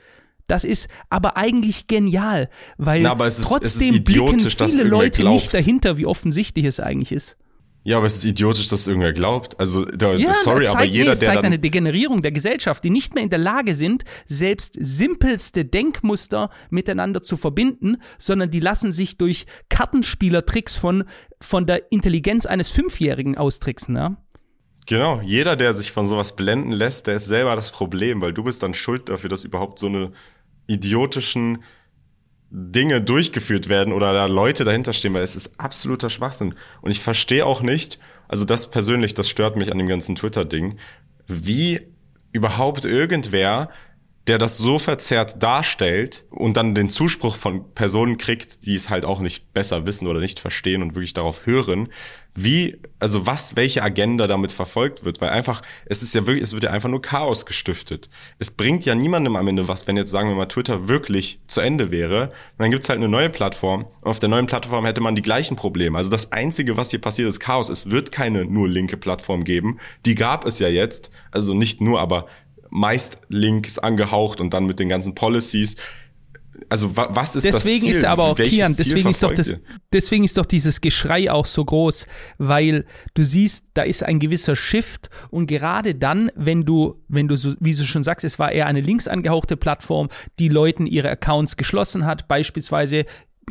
[SPEAKER 1] Das ist aber eigentlich genial, weil
[SPEAKER 2] Na, ist,
[SPEAKER 1] trotzdem blicken viele Leute nicht dahinter, wie offensichtlich es eigentlich ist.
[SPEAKER 2] Ja, aber es ist idiotisch, dass irgendwer glaubt. Also, da, ja, sorry, zeigt, aber jeder, nee, es
[SPEAKER 1] zeigt
[SPEAKER 2] der
[SPEAKER 1] eine Degenerierung der Gesellschaft, die nicht mehr in der Lage sind, selbst simpelste Denkmuster miteinander zu verbinden, sondern die lassen sich durch Kartenspielertricks von, von der Intelligenz eines Fünfjährigen austricksen, ja?
[SPEAKER 2] Genau, jeder, der sich von sowas blenden lässt, der ist selber das Problem, weil du bist dann schuld dafür, dass überhaupt so eine idiotischen Dinge durchgeführt werden oder da Leute dahinter stehen, weil es ist absoluter Schwachsinn. Und ich verstehe auch nicht, also das persönlich, das stört mich an dem ganzen Twitter-Ding, wie überhaupt irgendwer der das so verzerrt darstellt und dann den Zuspruch von Personen kriegt, die es halt auch nicht besser wissen oder nicht verstehen und wirklich darauf hören, wie, also was, welche Agenda damit verfolgt wird, weil einfach, es ist ja wirklich, es wird ja einfach nur Chaos gestiftet. Es bringt ja niemandem am Ende was, wenn jetzt sagen wir mal Twitter wirklich zu Ende wäre, dann gibt's halt eine neue Plattform und auf der neuen Plattform hätte man die gleichen Probleme. Also das Einzige, was hier passiert, ist Chaos. Es wird keine nur linke Plattform geben. Die gab es ja jetzt, also nicht nur, aber meist links angehaucht und dann mit den ganzen Policies. Also was ist
[SPEAKER 1] deswegen
[SPEAKER 2] das Ziel?
[SPEAKER 1] ist aber auch Kian, deswegen ist doch das, deswegen ist doch dieses Geschrei auch so groß, weil du siehst, da ist ein gewisser Shift und gerade dann, wenn du, wenn du so, wie du schon sagst, es war eher eine links angehauchte Plattform, die Leuten ihre Accounts geschlossen hat, beispielsweise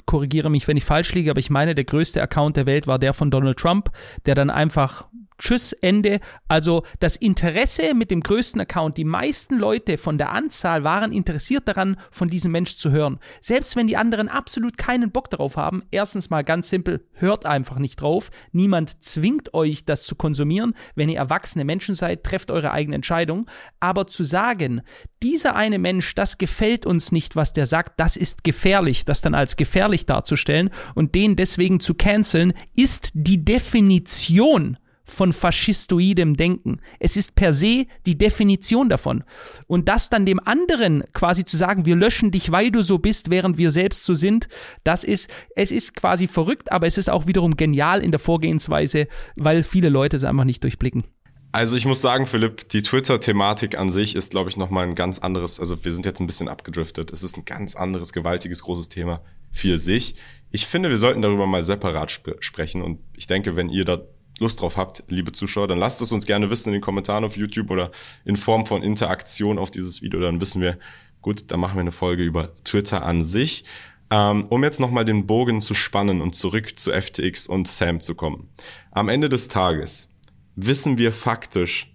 [SPEAKER 1] korrigiere mich, wenn ich falsch liege, aber ich meine, der größte Account der Welt war der von Donald Trump, der dann einfach Tschüss, Ende. Also das Interesse mit dem größten Account, die meisten Leute von der Anzahl waren interessiert daran, von diesem Mensch zu hören. Selbst wenn die anderen absolut keinen Bock darauf haben, erstens mal ganz simpel, hört einfach nicht drauf. Niemand zwingt euch, das zu konsumieren. Wenn ihr erwachsene Menschen seid, trefft eure eigene Entscheidung. Aber zu sagen, dieser eine Mensch, das gefällt uns nicht, was der sagt, das ist gefährlich, das dann als gefährlich darzustellen und den deswegen zu canceln, ist die Definition von faschistoidem Denken. Es ist per se die Definition davon. Und das dann dem anderen quasi zu sagen, wir löschen dich, weil du so bist, während wir selbst so sind, das ist, es ist quasi verrückt, aber es ist auch wiederum genial in der Vorgehensweise, weil viele Leute es einfach nicht durchblicken.
[SPEAKER 2] Also ich muss sagen, Philipp, die Twitter-Thematik an sich ist, glaube ich, nochmal ein ganz anderes, also wir sind jetzt ein bisschen abgedriftet. Es ist ein ganz anderes, gewaltiges, großes Thema für sich. Ich finde, wir sollten darüber mal separat sp sprechen und ich denke, wenn ihr da Lust drauf habt, liebe Zuschauer, dann lasst es uns gerne wissen in den Kommentaren auf YouTube oder in Form von Interaktion auf dieses Video. Dann wissen wir, gut, dann machen wir eine Folge über Twitter an sich. Ähm, um jetzt nochmal den Bogen zu spannen und zurück zu FTX und Sam zu kommen. Am Ende des Tages wissen wir faktisch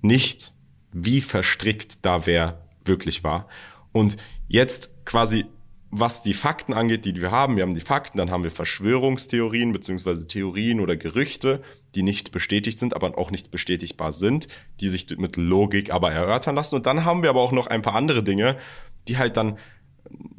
[SPEAKER 2] nicht, wie verstrickt da wer wirklich war. Und jetzt quasi was die Fakten angeht, die wir haben, wir haben die Fakten, dann haben wir Verschwörungstheorien beziehungsweise Theorien oder Gerüchte, die nicht bestätigt sind, aber auch nicht bestätigbar sind, die sich mit Logik aber erörtern lassen. Und dann haben wir aber auch noch ein paar andere Dinge, die halt dann,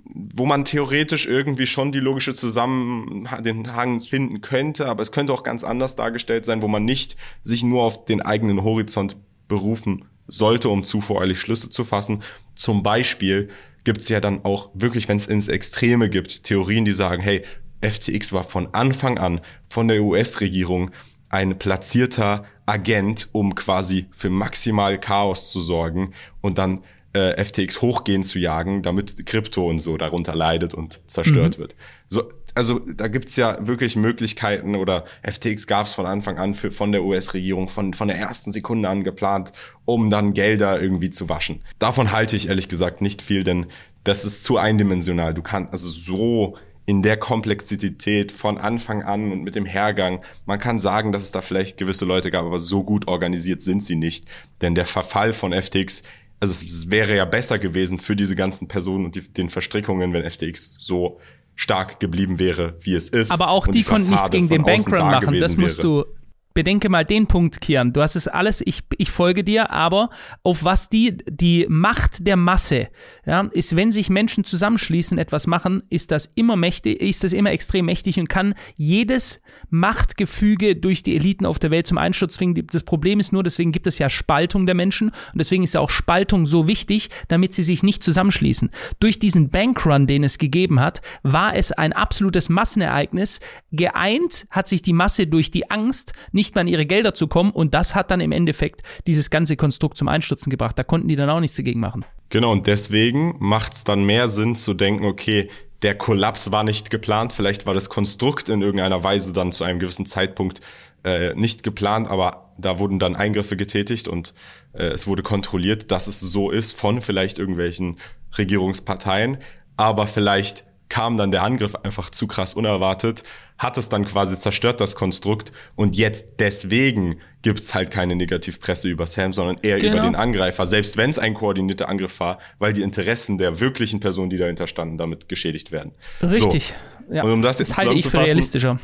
[SPEAKER 2] wo man theoretisch irgendwie schon die logische Zusammenhang finden könnte, aber es könnte auch ganz anders dargestellt sein, wo man nicht sich nur auf den eigenen Horizont berufen sollte, um zu voreilig Schlüsse zu fassen. Zum Beispiel gibt's ja dann auch wirklich, wenn es ins Extreme gibt, Theorien, die sagen, hey, FTX war von Anfang an von der US-Regierung ein platzierter Agent, um quasi für maximal Chaos zu sorgen und dann äh, FTX hochgehen zu jagen, damit Krypto und so darunter leidet und zerstört mhm. wird. So, also da gibt's ja wirklich Möglichkeiten oder FTX gab's von Anfang an für, von der US-Regierung von, von der ersten Sekunde an geplant, um dann Gelder irgendwie zu waschen. Davon halte ich ehrlich gesagt nicht viel, denn das ist zu eindimensional. Du kannst also so in der Komplexität von Anfang an und mit dem Hergang. Man kann sagen, dass es da vielleicht gewisse Leute gab, aber so gut organisiert sind sie nicht. Denn der Verfall von FTX, also es wäre ja besser gewesen für diese ganzen Personen und die, den Verstrickungen, wenn FTX so stark geblieben wäre, wie es ist.
[SPEAKER 1] Aber auch die, die konnten nichts gegen den Bankrun machen. Das musst wäre. du bedenke mal den Punkt, Kian. Du hast es alles, ich, ich folge dir, aber auf was die, die Macht der Masse, ja, ist, wenn sich Menschen zusammenschließen, etwas machen, ist das immer mächtig, ist das immer extrem mächtig und kann jedes Machtgefüge durch die Eliten auf der Welt zum Einsturz zwingen. Das Problem ist nur, deswegen gibt es ja Spaltung der Menschen und deswegen ist ja auch Spaltung so wichtig, damit sie sich nicht zusammenschließen. Durch diesen Bankrun, den es gegeben hat, war es ein absolutes Massenereignis. Geeint hat sich die Masse durch die Angst, nicht nicht mehr an ihre Gelder zu kommen und das hat dann im Endeffekt dieses ganze Konstrukt zum Einstürzen gebracht. Da konnten die dann auch nichts dagegen machen.
[SPEAKER 2] Genau, und deswegen macht es dann mehr Sinn zu denken, okay, der Kollaps war nicht geplant, vielleicht war das Konstrukt in irgendeiner Weise dann zu einem gewissen Zeitpunkt äh, nicht geplant, aber da wurden dann Eingriffe getätigt und äh, es wurde kontrolliert, dass es so ist von vielleicht irgendwelchen Regierungsparteien, aber vielleicht kam dann der Angriff einfach zu krass unerwartet, hat es dann quasi zerstört, das Konstrukt. Und jetzt deswegen gibt's halt keine Negativpresse über Sam, sondern eher genau. über den Angreifer, selbst wenn es ein koordinierter Angriff war, weil die Interessen der wirklichen Personen, die dahinter standen, damit geschädigt werden.
[SPEAKER 1] Richtig.
[SPEAKER 2] So. Ja. Und um das jetzt
[SPEAKER 1] das halte ich für realistischer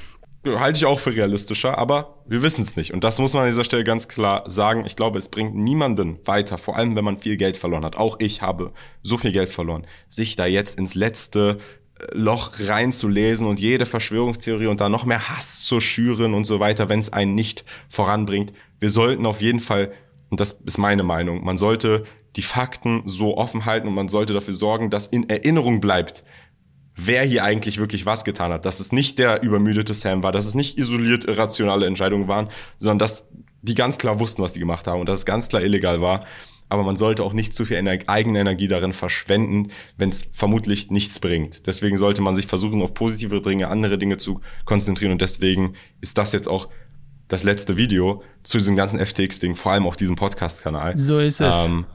[SPEAKER 2] halte ich auch für realistischer, aber wir wissen es nicht. Und das muss man an dieser Stelle ganz klar sagen. Ich glaube, es bringt niemanden weiter, vor allem wenn man viel Geld verloren hat. Auch ich habe so viel Geld verloren, sich da jetzt ins letzte Loch reinzulesen und jede Verschwörungstheorie und da noch mehr Hass zu schüren und so weiter, wenn es einen nicht voranbringt. Wir sollten auf jeden Fall, und das ist meine Meinung, man sollte die Fakten so offen halten und man sollte dafür sorgen, dass in Erinnerung bleibt, wer hier eigentlich wirklich was getan hat. Dass es nicht der übermüdete Sam war, dass es nicht isoliert irrationale Entscheidungen waren, sondern dass die ganz klar wussten, was sie gemacht haben und dass es ganz klar illegal war. Aber man sollte auch nicht zu viel Ener eigene Energie darin verschwenden, wenn es vermutlich nichts bringt. Deswegen sollte man sich versuchen, auf positive Dinge, andere Dinge zu konzentrieren. Und deswegen ist das jetzt auch das letzte Video zu diesem ganzen FTX-Ding, vor allem auf diesem Podcast-Kanal.
[SPEAKER 1] So ist es.
[SPEAKER 2] Ähm,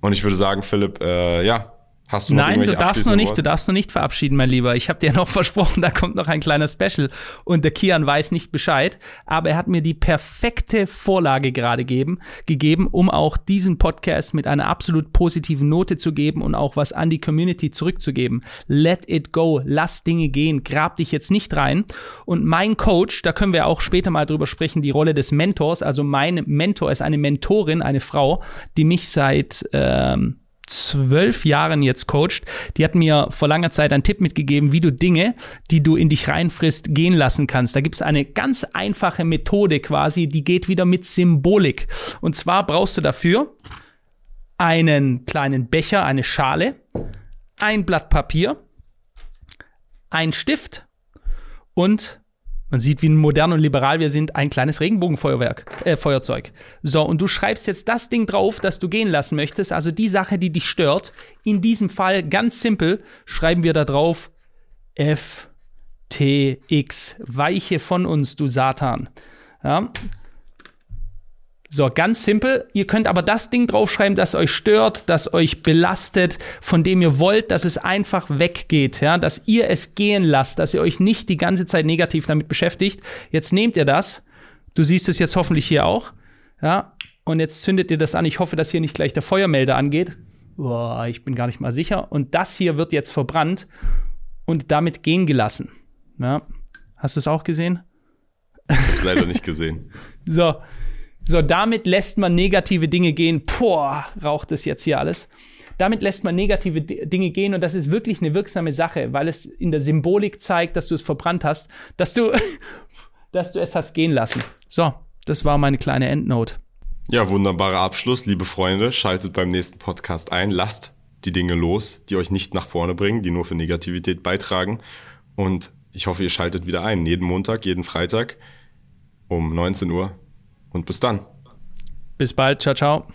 [SPEAKER 2] und ich würde sagen, Philipp, äh, ja, Hast du noch
[SPEAKER 1] Nein, du darfst noch nicht, Worte? du darfst noch nicht verabschieden, mein Lieber. Ich habe dir noch versprochen, da kommt noch ein kleiner Special und der Kian weiß nicht Bescheid, aber er hat mir die perfekte Vorlage gerade geben, gegeben, um auch diesen Podcast mit einer absolut positiven Note zu geben und auch was an die Community zurückzugeben. Let it go, lass Dinge gehen, grab dich jetzt nicht rein. Und mein Coach, da können wir auch später mal drüber sprechen, die Rolle des Mentors. Also mein Mentor ist eine Mentorin, eine Frau, die mich seit ähm, zwölf Jahren jetzt coacht, die hat mir vor langer Zeit einen Tipp mitgegeben, wie du Dinge, die du in dich reinfrisst, gehen lassen kannst. Da gibt es eine ganz einfache Methode quasi, die geht wieder mit Symbolik. Und zwar brauchst du dafür einen kleinen Becher, eine Schale, ein Blatt Papier, ein Stift und man sieht, wie modern und liberal wir sind, ein kleines Regenbogenfeuerwerk, äh, Feuerzeug. So, und du schreibst jetzt das Ding drauf, das du gehen lassen möchtest, also die Sache, die dich stört. In diesem Fall ganz simpel schreiben wir da drauf F T X. Weiche von uns, du Satan. Ja, so, ganz simpel. Ihr könnt aber das Ding draufschreiben, das euch stört, das euch belastet, von dem ihr wollt, dass es einfach weggeht, ja, dass ihr es gehen lasst, dass ihr euch nicht die ganze Zeit negativ damit beschäftigt. Jetzt nehmt ihr das. Du siehst es jetzt hoffentlich hier auch, ja, und jetzt zündet ihr das an. Ich hoffe, dass hier nicht gleich der Feuermelder angeht. Boah, ich bin gar nicht mal sicher. Und das hier wird jetzt verbrannt und damit gehen gelassen. Ja. Hast du es auch gesehen?
[SPEAKER 2] Ich hab's leider nicht gesehen.
[SPEAKER 1] so, so, damit lässt man negative Dinge gehen. Boah, raucht es jetzt hier alles. Damit lässt man negative Dinge gehen und das ist wirklich eine wirksame Sache, weil es in der Symbolik zeigt, dass du es verbrannt hast, dass du, dass du es hast gehen lassen. So, das war meine kleine Endnote.
[SPEAKER 2] Ja, wunderbarer Abschluss, liebe Freunde. Schaltet beim nächsten Podcast ein. Lasst die Dinge los, die euch nicht nach vorne bringen, die nur für Negativität beitragen. Und ich hoffe, ihr schaltet wieder ein. Jeden Montag, jeden Freitag um 19 Uhr und bis dann.
[SPEAKER 1] Bis bald. Ciao, ciao.